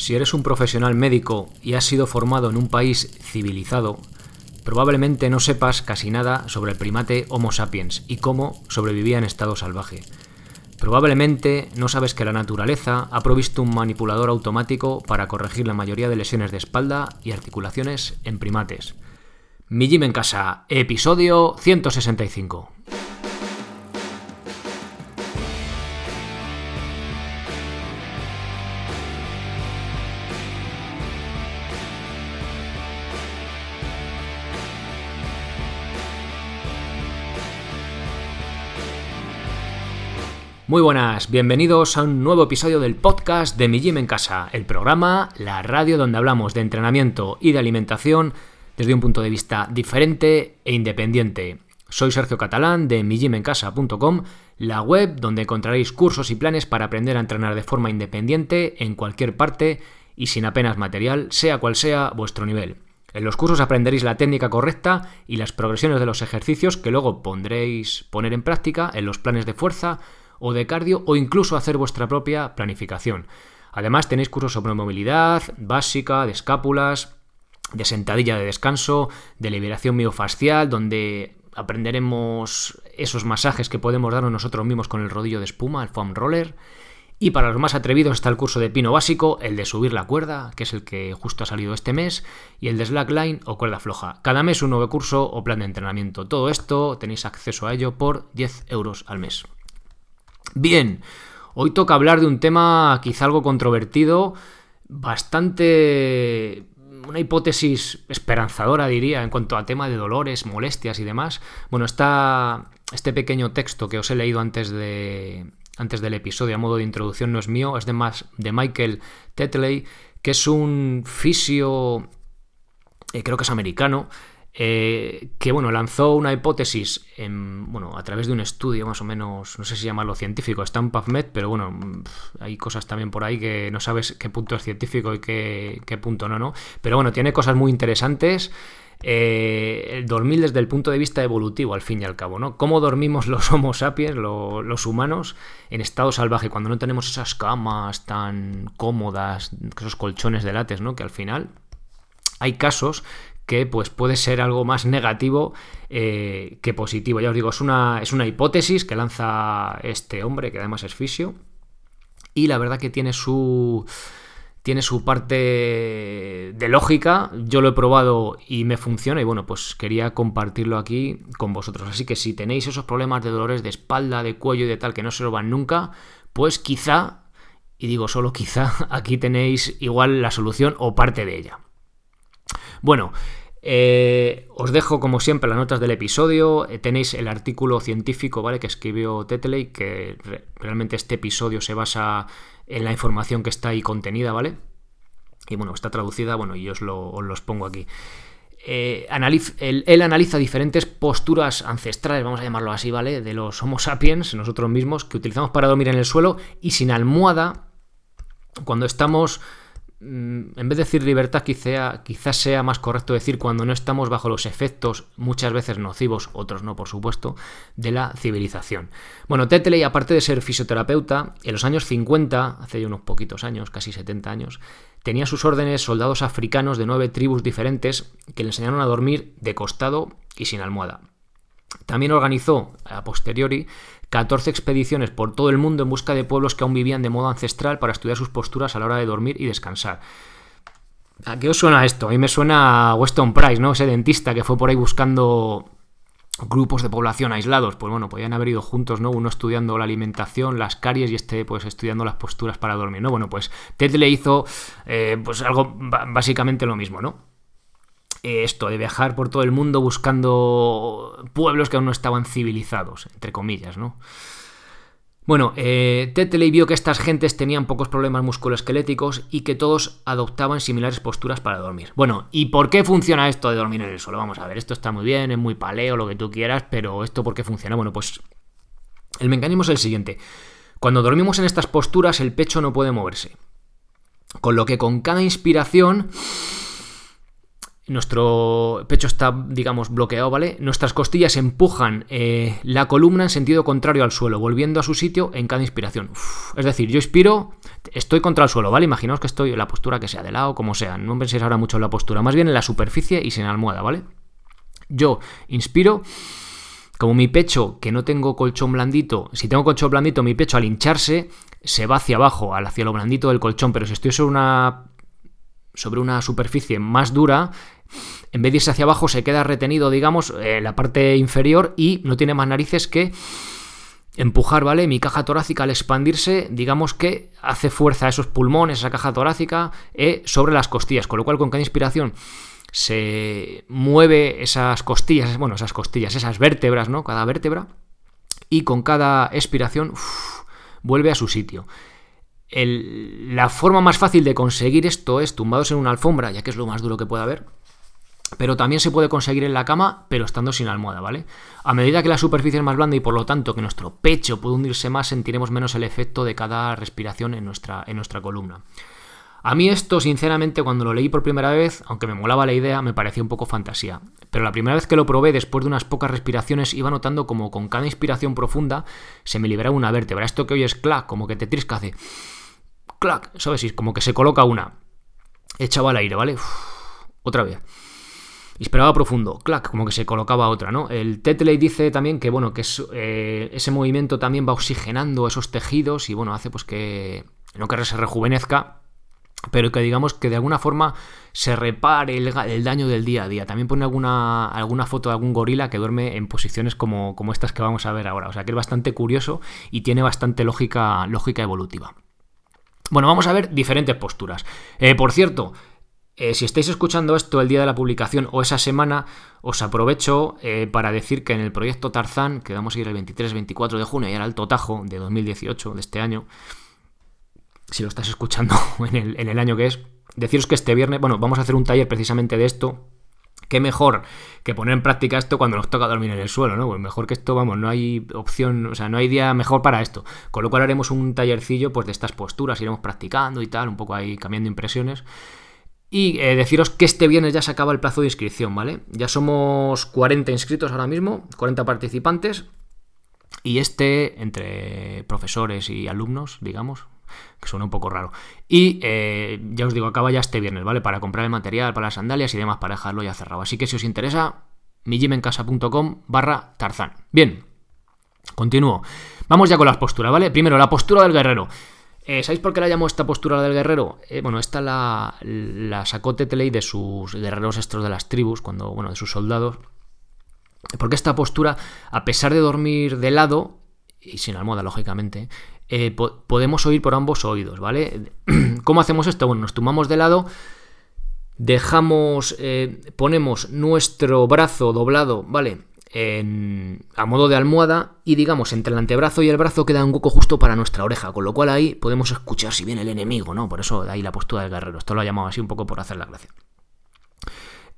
Si eres un profesional médico y has sido formado en un país civilizado, probablemente no sepas casi nada sobre el primate Homo sapiens y cómo sobrevivía en estado salvaje. Probablemente no sabes que la naturaleza ha provisto un manipulador automático para corregir la mayoría de lesiones de espalda y articulaciones en primates. Mi Gym en casa, episodio 165. Muy buenas, bienvenidos a un nuevo episodio del podcast de Mi Gym en Casa, el programa, la radio donde hablamos de entrenamiento y de alimentación desde un punto de vista diferente e independiente. Soy Sergio Catalán de migymencasa.com, la web donde encontraréis cursos y planes para aprender a entrenar de forma independiente en cualquier parte y sin apenas material, sea cual sea vuestro nivel. En los cursos aprenderéis la técnica correcta y las progresiones de los ejercicios que luego pondréis poner en práctica en los planes de fuerza o de cardio o incluso hacer vuestra propia planificación. Además tenéis cursos sobre movilidad básica, de escápulas, de sentadilla de descanso, de liberación miofascial, donde aprenderemos esos masajes que podemos darnos nosotros mismos con el rodillo de espuma, el foam roller. Y para los más atrevidos está el curso de pino básico, el de subir la cuerda, que es el que justo ha salido este mes, y el de slackline o cuerda floja. Cada mes un nuevo curso o plan de entrenamiento. Todo esto tenéis acceso a ello por 10 euros al mes. Bien, hoy toca hablar de un tema quizá algo controvertido, bastante una hipótesis esperanzadora, diría, en cuanto a tema de dolores, molestias y demás. Bueno, está este pequeño texto que os he leído antes de antes del episodio a modo de introducción no es mío, es de, más, de Michael Tetley, que es un fisio, eh, creo que es americano, eh, que bueno, lanzó una hipótesis en, bueno, a través de un estudio más o menos, no sé si llamarlo científico, está en PubMed, pero bueno, hay cosas también por ahí que no sabes qué punto es científico y qué, punto no, ¿no? Pero bueno, tiene cosas muy interesantes. Eh, el dormir desde el punto de vista evolutivo, al fin y al cabo, ¿no? Cómo dormimos los Homo sapiens, los humanos, en estado salvaje, cuando no tenemos esas camas tan cómodas, esos colchones de látex, ¿no? Que al final hay casos que pues puede ser algo más negativo eh, que positivo. Ya os digo, es una, es una hipótesis que lanza este hombre, que además es fisio, y la verdad que tiene su tiene su parte de lógica. Yo lo he probado y me funciona y bueno, pues quería compartirlo aquí con vosotros. Así que si tenéis esos problemas de dolores de espalda, de cuello y de tal que no se lo van nunca, pues quizá, y digo solo quizá, aquí tenéis igual la solución o parte de ella. Bueno, eh, os dejo como siempre las notas del episodio. Eh, tenéis el artículo científico, ¿vale? Que escribió Tetley, que realmente este episodio se basa en la información que está ahí contenida, ¿vale? Y bueno, está traducida, bueno, y os, os los pongo aquí. Eh, él, analiza diferentes posturas ancestrales, vamos a llamarlo así, ¿vale? De los Homo sapiens, nosotros mismos, que utilizamos para dormir en el suelo y sin almohada cuando estamos en vez de decir libertad, quizás sea más correcto decir cuando no estamos bajo los efectos, muchas veces nocivos, otros no, por supuesto, de la civilización. Bueno, Tetley, aparte de ser fisioterapeuta, en los años 50, hace ya unos poquitos años, casi 70 años, tenía sus órdenes soldados africanos de nueve tribus diferentes que le enseñaron a dormir de costado y sin almohada. También organizó, a posteriori, 14 expediciones por todo el mundo en busca de pueblos que aún vivían de modo ancestral para estudiar sus posturas a la hora de dormir y descansar. ¿A qué os suena esto? A mí me suena a Weston Price, ¿no? Ese dentista que fue por ahí buscando grupos de población aislados. Pues bueno, podían haber ido juntos, ¿no? Uno estudiando la alimentación, las caries y este, pues estudiando las posturas para dormir, ¿no? Bueno, pues Ted le hizo, eh, pues algo básicamente lo mismo, ¿no? Esto de viajar por todo el mundo buscando pueblos que aún no estaban civilizados, entre comillas, ¿no? Bueno, eh, Tetley vio que estas gentes tenían pocos problemas musculoesqueléticos y que todos adoptaban similares posturas para dormir. Bueno, ¿y por qué funciona esto de dormir en el suelo? Vamos a ver, esto está muy bien, es muy paleo, lo que tú quieras, pero ¿esto por qué funciona? Bueno, pues el mecanismo es el siguiente. Cuando dormimos en estas posturas, el pecho no puede moverse. Con lo que con cada inspiración nuestro pecho está, digamos, bloqueado, ¿vale? Nuestras costillas empujan eh, la columna en sentido contrario al suelo, volviendo a su sitio en cada inspiración. es decir, yo inspiro, estoy contra el suelo, ¿vale? Imaginaos que estoy en la postura que sea de lado, como sea. No penséis ahora mucho en la postura, más bien en la superficie y sin almohada, ¿vale? Yo inspiro, como mi pecho, que no tengo colchón blandito, si tengo colchón blandito, mi pecho al hincharse se va hacia abajo, hacia lo blandito del colchón, pero si estoy sobre una sobre una superficie más dura, en vez de irse hacia abajo, se queda retenido, digamos, en la parte inferior y no tiene más narices que empujar, ¿vale? Mi caja torácica al expandirse, digamos que hace fuerza a esos pulmones, esa caja torácica, eh, sobre las costillas, con lo cual con cada inspiración se mueve esas costillas, bueno, esas costillas, esas vértebras, ¿no? Cada vértebra, y con cada expiración vuelve a su sitio la forma más fácil de conseguir esto es tumbados en una alfombra, ya que es lo más duro que puede haber. Pero también se puede conseguir en la cama, pero estando sin almohada, ¿vale? A medida que la superficie es más blanda y por lo tanto que nuestro pecho puede hundirse más, sentiremos menos el efecto de cada respiración en nuestra, en nuestra columna. A mí esto, sinceramente, cuando lo leí por primera vez, aunque me molaba la idea, me parecía un poco fantasía. Pero la primera vez que lo probé, después de unas pocas respiraciones, iba notando como con cada inspiración profunda se me liberaba una vértebra. Esto que hoy es clac, como que te trisca, hace clac, ¿sabes? Y como que se coloca una. Echaba al aire, ¿vale? otra vez. Inspiraba profundo, clac, como que se colocaba otra, ¿no? El Tetley dice también que, bueno, que eh, ese movimiento también va oxigenando esos tejidos y, bueno, hace pues que no que se rejuvenezca, pero que digamos que de alguna forma se repare el, daño del día a día. También pone alguna, alguna foto de algún gorila que duerme en posiciones como, como estas que vamos a ver ahora. O sea que es bastante curioso y tiene bastante lógica, lógica evolutiva. Bueno, vamos a ver diferentes posturas. Eh, por cierto, eh, si estáis escuchando esto el día de la publicación o esa semana, os aprovecho eh, para decir que en el proyecto Tarzán, que vamos a ir el 23-24 de junio y al Alto Tajo de 2018, de este año, si lo estás escuchando en el, año que es, deciros que este viernes, bueno, vamos a hacer un taller precisamente de esto qué mejor que poner en práctica esto cuando nos toca dormir en el suelo, ¿no? Pues mejor que esto, vamos, no hay opción, o sea, no hay día mejor para esto. Con lo cual haremos un tallercillo pues de estas posturas, iremos practicando y tal, un poco ahí cambiando impresiones. Y eh, deciros que este viernes ya se acaba el plazo de inscripción, ¿vale? Ya somos 40 inscritos ahora mismo, 40 participantes. Y este, entre profesores y alumnos, digamos, que suena un poco raro. Y eh, ya os digo, acaba ya este viernes, ¿vale? Para comprar el material, para las sandalias y demás, para dejarlo ya cerrado. Así que si os interesa, mijimencasa.com barra tarzán. Bien, continúo. Vamos ya con las posturas, ¿vale? Primero, la postura del guerrero. Eh, ¿Sabéis por qué la llamo esta postura del guerrero? Eh, bueno, esta la, la sacó Tetley de sus guerreros estos de las tribus, cuando, bueno, de sus soldados. Porque esta postura, a pesar de dormir de lado, y sin almohada, lógicamente, eh, podemos oír por ambos oídos, ¿vale? ¿Cómo hacemos esto? Bueno, nos tumbamos de lado, dejamos, ponemos nuestro brazo doblado, ¿vale? A modo de almohada y digamos entre el antebrazo y el brazo queda un hueco justo para nuestra oreja, con lo cual ahí podemos escuchar si viene el enemigo, ¿no? Por eso de ahí la postura del guerrero. Esto lo he llamado así un poco por hacer la gracia.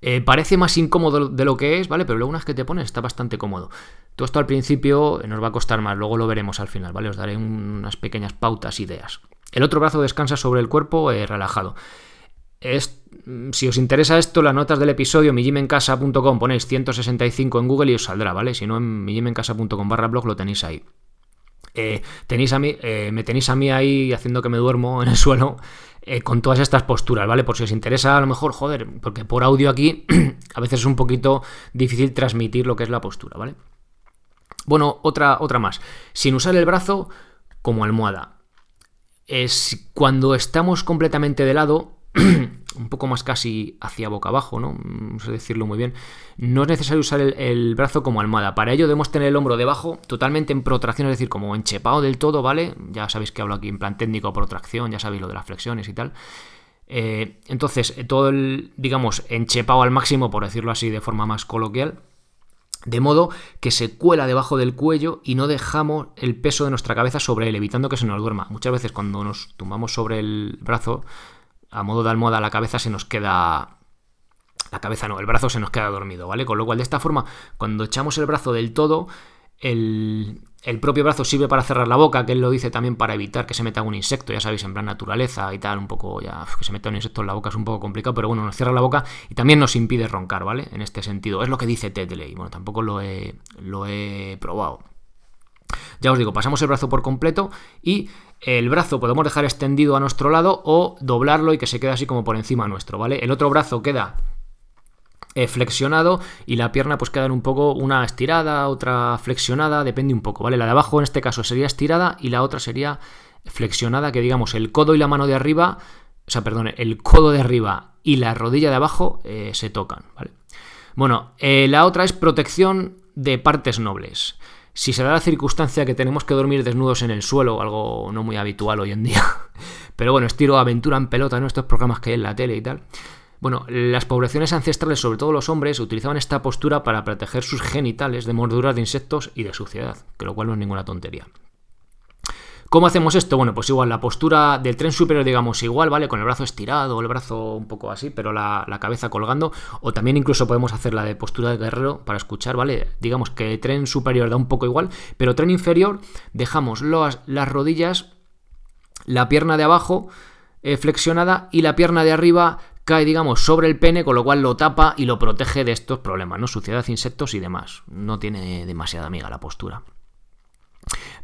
Eh, parece más incómodo de lo que es, ¿vale? Pero luego una vez que te pones está bastante cómodo. Todo esto al principio nos va a costar más, luego lo veremos al final, ¿vale? Os daré unas pequeñas pautas, ideas. El otro brazo descansa sobre el cuerpo eh, relajado. Mm, si os interesa esto, las notas del episodio, mijimencasa.com, ponéis 165 en Google y os saldrá, ¿vale? Si no, en mijimencasa.com barra blog lo tenéis ahí. Eh, tenéis a mí, me tenéis a mí ahí haciendo que me duermo en el suelo eh, con todas estas posturas, ¿vale? Por si os interesa, a lo mejor, joder, porque por audio aquí a veces es un poquito difícil transmitir lo que es la postura, ¿vale? Bueno, otra, otra más. Sin usar el brazo como almohada. Es cuando estamos completamente de lado, un poco más casi hacia boca abajo, ¿no? No sé decirlo muy bien. No es necesario usar el, brazo como almohada. Para ello debemos tener el hombro debajo, totalmente en protracción, es decir, como enchepado del todo, ¿vale? Ya sabéis que hablo aquí en plan técnico protracción, ya sabéis lo de las flexiones y tal. Eh, entonces, todo el, digamos, enchepado al máximo, por decirlo así de forma más coloquial. De modo que se cuela debajo del cuello y no dejamos el peso de nuestra cabeza sobre él, evitando que se nos duerma. Muchas veces cuando nos tumbamos sobre el brazo, a modo de almohada la cabeza se nos queda... La cabeza no, el brazo se nos queda dormido, ¿vale? Con lo cual de esta forma, cuando echamos el brazo del todo, el, el propio brazo sirve para cerrar la boca, que él lo dice también para evitar que se meta un insecto, ya sabéis, en plan naturaleza y tal, un poco ya, que se meta un insecto en la boca es un poco complicado, pero bueno, nos cierra la boca y también nos impide roncar, ¿vale? En este sentido, es lo que dice Tedley, bueno, tampoco lo he, lo he probado. Ya os digo, pasamos el brazo por completo y el brazo podemos dejar extendido a nuestro lado o doblarlo y que se quede así como por encima nuestro, ¿vale? El otro brazo queda eh, flexionado y la pierna pues queda un poco una estirada, otra flexionada, depende un poco, ¿vale? La de abajo en este caso sería estirada y la otra sería flexionada, que digamos el codo y la mano de arriba, o sea, perdón, el codo de arriba y la rodilla de abajo eh, se tocan, ¿vale? Bueno, eh, la otra es protección de partes nobles. Si se da la circunstancia que tenemos que dormir desnudos en el suelo, algo no muy habitual hoy en día, pero bueno, estilo aventura en pelota, en estos programas que hay en la tele y tal, bueno, las poblaciones ancestrales, sobre todo los hombres, utilizaban esta postura para proteger sus genitales de morduras de insectos y de suciedad, que lo cual no es ninguna tontería. ¿Cómo hacemos esto? Bueno, pues igual, la postura del tren superior, digamos, igual, ¿vale? Con el brazo estirado, el brazo un poco así, pero la, cabeza colgando. O también incluso podemos hacer la de postura de guerrero para escuchar, ¿vale? Digamos que el tren superior da un poco igual, pero tren inferior dejamos las rodillas, la pierna de abajo eh, flexionada y la pierna de arriba cae, digamos, sobre el pene, con lo cual lo tapa y lo protege de estos problemas, ¿no? Suciedad, insectos y demás. No tiene demasiada amiga la postura.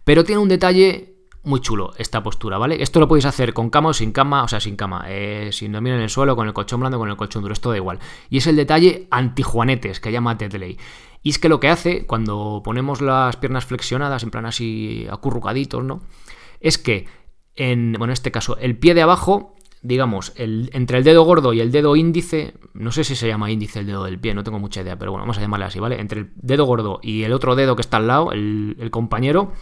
Pero tiene un detalle muy chulo esta postura, ¿vale? Esto lo podéis hacer con cama o sin cama, o sea, sin cama, eh, sin dormir en el suelo, con el colchón blando, con el colchón duro, esto da igual. Y es el detalle antijuanetes que llama Tetley. Y es que lo que hace cuando ponemos las piernas flexionadas, en plan así acurrucaditos, ¿no? Es que, en, bueno, en este caso, el pie de abajo digamos, el, entre el dedo gordo y el dedo índice, no sé si se llama índice el dedo del pie, no tengo mucha idea, pero bueno, vamos a llamarle así, ¿vale? Entre el dedo gordo y el otro dedo que está al lado, el, compañero,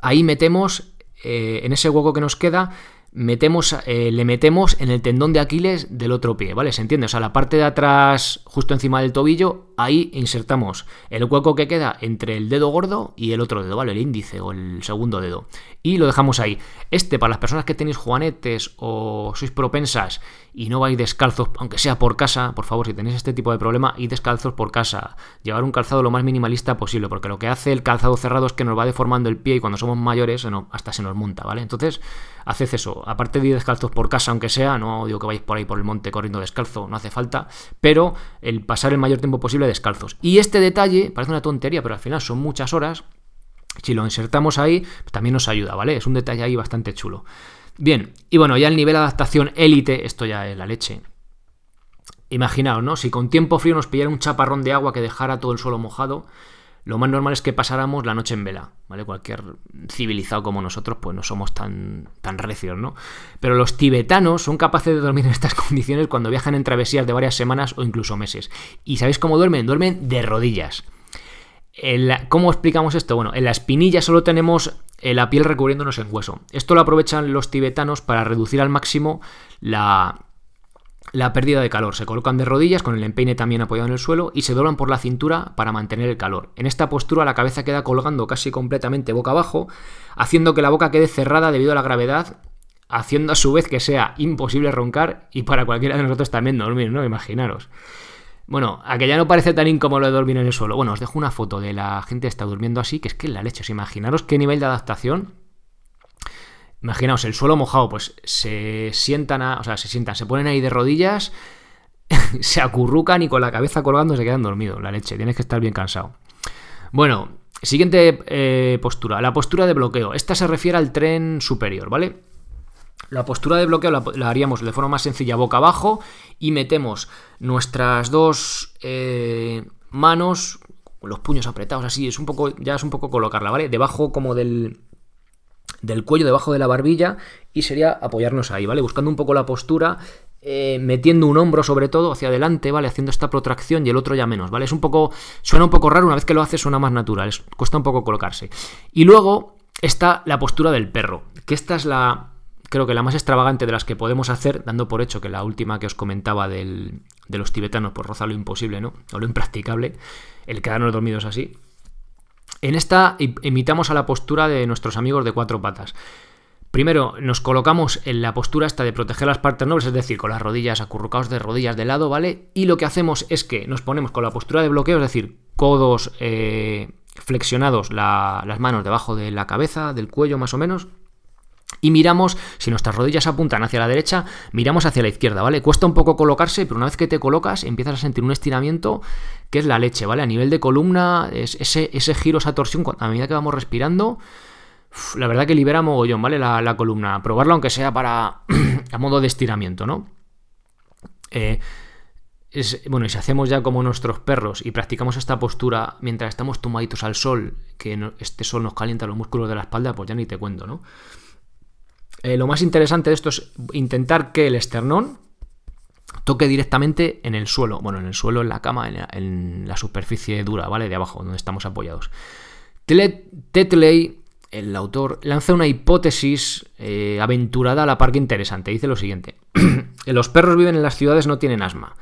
ahí metemos, eh, en ese hueco que nos queda, metemos, eh, le metemos en el tendón de Aquiles del otro pie, ¿vale? ¿Se entiende? O sea, la parte de atrás, justo encima del tobillo, ahí insertamos el hueco que queda entre el dedo gordo y el otro dedo, ¿vale? El índice o el segundo dedo. Y lo dejamos ahí. Este, para las personas que tenéis juanetes o sois propensas y no vais descalzos, aunque sea por casa, por favor, si tenéis este tipo de problema, y descalzos por casa. Llevar un calzado lo más minimalista posible, porque lo que hace el calzado cerrado es que nos va deformando el pie y cuando somos mayores hasta se nos monta, ¿vale? Entonces, haced eso. Aparte de ir descalzos por casa, aunque sea, no digo que vais por ahí por el monte corriendo descalzo, no hace falta, pero el pasar el mayor tiempo posible descalzos. Y este detalle, parece una tontería, pero al final son muchas horas. Si lo insertamos ahí, también nos ayuda, ¿vale? Es un detalle ahí bastante chulo. Bien, y bueno, ya el nivel de adaptación élite, esto ya es la leche. Imaginaos, ¿no? Si con tiempo frío nos pillara un chaparrón de agua que dejara todo el suelo mojado, lo más normal es que pasáramos la noche en vela, ¿vale? Cualquier civilizado como nosotros, pues no somos tan, tan recios, ¿no? Pero los tibetanos son capaces de dormir en estas condiciones cuando viajan en travesías de varias semanas o incluso meses. ¿Y sabéis cómo duermen? Duermen de rodillas. ¿Cómo explicamos esto? Bueno, en la espinilla solo tenemos eh, la piel recubriéndonos en hueso. Esto lo aprovechan los tibetanos para reducir al máximo la, la pérdida de calor. Se colocan de rodillas con el empeine también apoyado en el suelo y se doblan por la cintura para mantener el calor. En esta postura la cabeza queda colgando casi completamente boca abajo, haciendo que la boca quede cerrada debido a la gravedad, haciendo a su vez que sea imposible roncar y para cualquiera de nosotros también dormir, ¿no? Imaginaros. Bueno, a que ya no parece tan incómodo de dormir en el suelo. Bueno, os dejo una foto de la gente que está durmiendo así, que es que la leche. imaginaros qué nivel de adaptación Imaginaos, el suelo mojado, pues se sientan, o sea, se sientan, se ponen ahí de rodillas, se acurrucan y con la cabeza colgando se quedan dormidos. La leche, tienes que estar bien cansado. Bueno, siguiente eh, postura, la postura de bloqueo. Esta se refiere al tren superior, ¿vale? La postura de bloqueo la, haríamos de forma más sencilla, boca abajo, y metemos nuestras dos eh, manos, los puños apretados así, es un poco, ya es un poco colocarla, ¿vale? Debajo como del, del cuello debajo de la barbilla y sería apoyarnos ahí, ¿vale? Buscando un poco la postura, eh, metiendo un hombro sobre todo hacia adelante, ¿vale? Haciendo esta protracción y el otro ya menos, ¿vale? Es un poco, suena un poco raro, una vez que lo hace suena más natural, cuesta un poco colocarse. Y luego está la postura del perro, que esta es la, creo que la más extravagante de las que podemos hacer, dando por hecho que la última que os comentaba del, de los tibetanos, por rozar lo imposible, ¿no? O lo impracticable, el quedarnos dormidos así. En esta imitamos a la postura de nuestros amigos de cuatro patas. Primero nos colocamos en la postura esta de proteger las partes nobles, es decir, con las rodillas acurrucados de rodillas de lado, ¿vale? Y lo que hacemos es que nos ponemos con la postura de bloqueo, es decir, codos, eh, flexionados las manos debajo de la cabeza, del cuello más o menos. Y miramos, si nuestras rodillas apuntan hacia la derecha, miramos hacia la izquierda, ¿vale? Cuesta un poco colocarse, pero una vez que te colocas empiezas a sentir un estiramiento que es la leche, ¿vale? A nivel de columna, ese, ese giro, esa torsión, a medida que vamos respirando, la verdad que libera mogollón, ¿vale? La, la columna. Probarlo aunque sea para a modo de estiramiento, ¿no? Eh, bueno, y si hacemos ya como nuestros perros y practicamos esta postura mientras estamos tumbaditos al sol, que este sol nos calienta los músculos de la espalda, pues ya ni te cuento, ¿no? Eh, lo más interesante de esto es intentar que el esternón toque directamente en el suelo, bueno, en el suelo, en la cama, en la, superficie dura, ¿vale? De abajo, donde estamos apoyados. Tetley, el autor, lanza una hipótesis eh, aventurada a la par que interesante. Dice lo siguiente. Los perros viven en las ciudades no tienen asma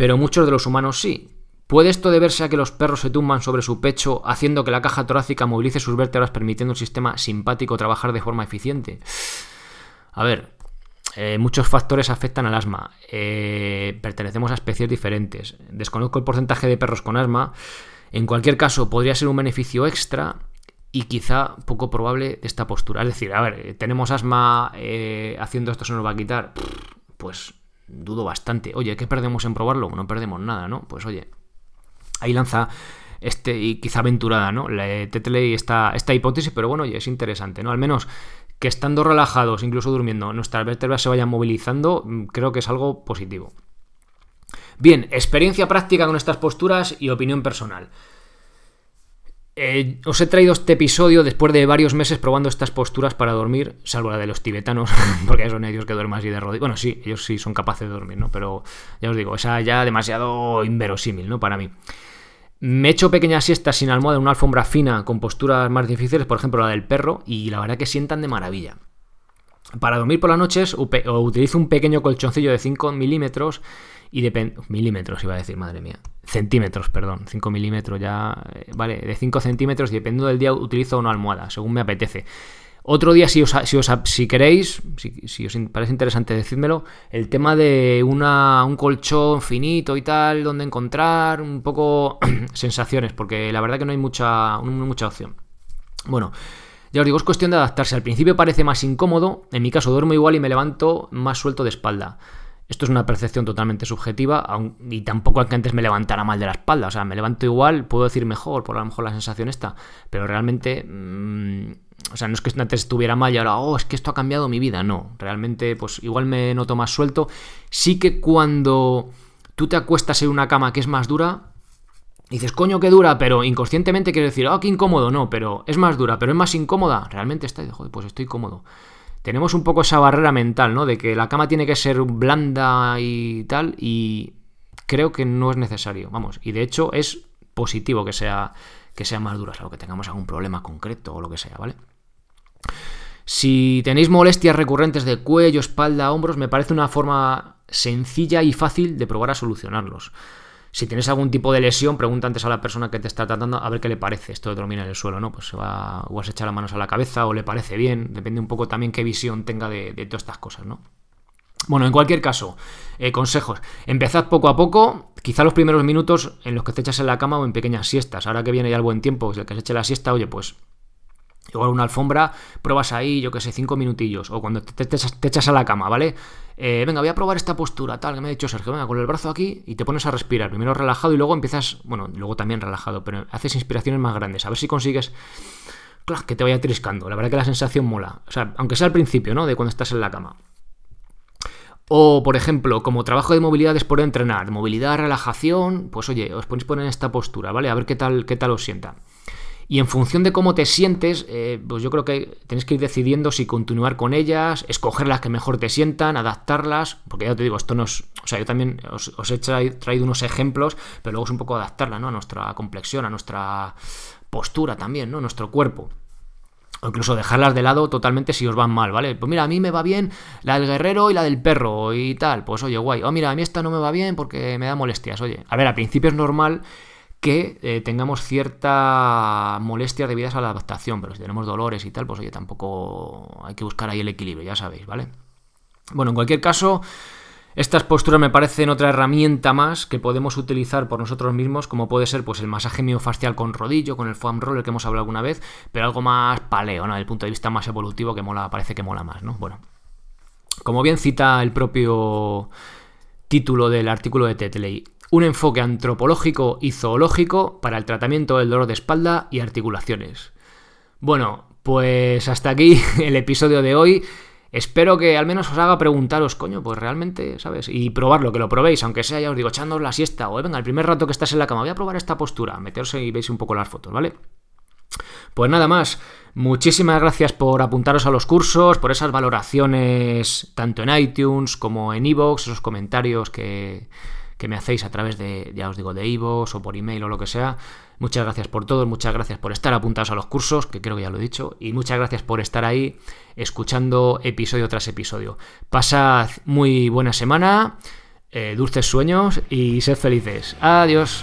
pero muchos de los humanos sí. ¿Puede esto deberse a que los perros se tumban sobre su pecho, haciendo que la caja torácica movilice sus vértebras, permitiendo al sistema simpático trabajar de forma eficiente? A ver, eh, muchos factores afectan al asma. Eh, pertenecemos a especies diferentes. Desconozco el porcentaje de perros con asma. En cualquier caso, podría ser un beneficio extra y quizá poco probable de esta postura. Es decir, a ver, tenemos asma, eh, haciendo esto se nos va a quitar. Pues dudo bastante. Oye, ¿qué perdemos en probarlo? No perdemos nada, ¿no? Pues oye, ahí lanza este, y quizá aventurada, ¿no? Le Tetley esta, esta hipótesis, pero bueno, es interesante, ¿no? Al menos que estando relajados, incluso durmiendo, nuestras vértebras se vayan movilizando, mm, creo que es algo positivo. Bien, experiencia práctica con estas posturas y opinión personal. Eh, os he traído este episodio después de varios meses probando estas posturas para dormir, salvo la de los tibetanos, porque son ellos que duermen así de rodillas. Bueno, sí, ellos sí son capaces de dormir, ¿no? Pero ya os digo, esa ya demasiado inverosímil, ¿no? Para mí. Me he hecho pequeñas siestas sin almohada en una alfombra fina con posturas más difíciles, por ejemplo la del perro, y la verdad que sientan de maravilla. Para dormir por las noches utilizo un pequeño colchoncillo de 5 milímetros y depende... Milímetros iba a decir, madre mía centímetros, perdón, 5 milímetros ya, eh, vale, de 5 centímetros y dependiendo del día utilizo una almohada, según me apetece. Otro día, si, os, si, queréis, si, os parece interesante decírmelo, el tema de una, un colchón finito y tal, donde encontrar un poco sensaciones, porque la verdad que no hay mucha, mucha opción. Bueno, ya os digo, es cuestión de adaptarse. Al principio parece más incómodo, en mi caso duermo igual y me levanto más suelto de espalda. Esto es una percepción totalmente subjetiva y tampoco es que antes me levantara mal de la espalda. O sea, me levanto igual, puedo decir mejor, por a lo mejor la sensación está, pero realmente... Mm, o sea, no es que antes estuviera mal y ahora, oh, es que esto ha cambiado mi vida. No, realmente, pues igual me noto más suelto. Sí que cuando tú te acuestas en una cama que es más dura, dices, coño, qué dura, pero inconscientemente quieres decir, oh, qué incómodo. No, pero es más dura, pero es más incómoda. Realmente está, joder, pues estoy cómodo tenemos un poco esa barrera mental, ¿no? De que la cama tiene que ser blanda y tal, y creo que no es necesario, vamos, y de hecho es positivo que sea, que sea más dura, salvo que tengamos algún problema concreto o lo que sea, ¿vale? Si tenéis molestias recurrentes de cuello, espalda, hombros, me parece una forma sencilla y fácil de probar a solucionarlos. Si tienes algún tipo de lesión, pregunta antes a la persona que te está tratando a ver qué le parece esto de dormir en el suelo, ¿no? Pues se va, o vas a echar las manos a la cabeza o le parece bien, depende un poco también qué visión tenga de, todas estas cosas, ¿no? Bueno, en cualquier caso, eh, consejos. Empezad poco a poco, quizá los primeros minutos en los que te echas en la cama o en pequeñas siestas. Ahora que viene ya el buen tiempo, pues el que se eche la siesta, oye, pues Igual una alfombra, pruebas ahí, yo que sé, cinco minutillos. O cuando te, echas a la cama, ¿vale? Eh, venga, voy a probar esta postura, tal, que me ha dicho Sergio. Venga, con el brazo aquí y te pones a respirar. Primero relajado y luego empiezas, bueno, luego también relajado, pero haces inspiraciones más grandes. A ver si consigues que te vaya triscando. La verdad que la sensación mola. O sea, aunque sea al principio, ¿no? De cuando estás en la cama. O, por ejemplo, como trabajo de movilidad después de entrenar, movilidad, relajación, pues oye, os ponéis poner en esta postura, ¿vale? A ver qué tal, qué tal os sienta. Y en función de cómo te sientes, eh, pues yo creo que tenéis que ir decidiendo si continuar con ellas, escoger las que mejor te sientan, adaptarlas, porque ya te digo, esto no es, o sea, yo también os, he traído unos ejemplos, pero luego es un poco adaptarla, ¿no? A nuestra complexión, a nuestra postura también, ¿no? A nuestro cuerpo. O incluso dejarlas de lado totalmente si os van mal, ¿vale? Pues mira, a mí me va bien la del guerrero y la del perro y tal. Pues oye, guay. Oh, mira, a mí esta no me va bien porque me da molestias. Oye, a ver, al principio es normal que eh, tengamos cierta molestia debidas a la adaptación, pero si tenemos dolores y tal, pues oye, tampoco hay que buscar ahí el equilibrio, ya sabéis, ¿vale? Bueno, en cualquier caso, Estas posturas me parecen otra herramienta más que podemos utilizar por nosotros mismos, como puede ser pues, el masaje miofascial con rodillo, con el foam roller que hemos hablado alguna vez, pero algo más paleo, ¿no? Desde punto de vista más evolutivo que mola, parece que mola más, ¿no? Bueno, como bien cita el propio título del artículo de Tetley, un enfoque antropológico y zoológico para el tratamiento del dolor de espalda y articulaciones. Bueno, pues hasta aquí el episodio de hoy. Espero que al menos os haga preguntaros, coño, pues realmente, ¿sabes? Y probarlo, que lo probéis, aunque sea, ya os digo, echándoos la siesta, o venga, el primer rato que estás en la cama, voy a probar esta postura, meteros y veis un poco las fotos, ¿vale? Pues nada más, muchísimas gracias por apuntaros a los cursos, por esas valoraciones tanto en iTunes como en iVoox, esos comentarios que, que me hacéis a través de, ya os digo, de iVoox o por email o lo que sea. Muchas gracias por todo, muchas gracias por estar apuntados a los cursos, que creo que ya lo he dicho, y muchas gracias por estar ahí escuchando episodio tras episodio. Pasad muy buena semana, eh, dulces sueños y sed felices. Adiós.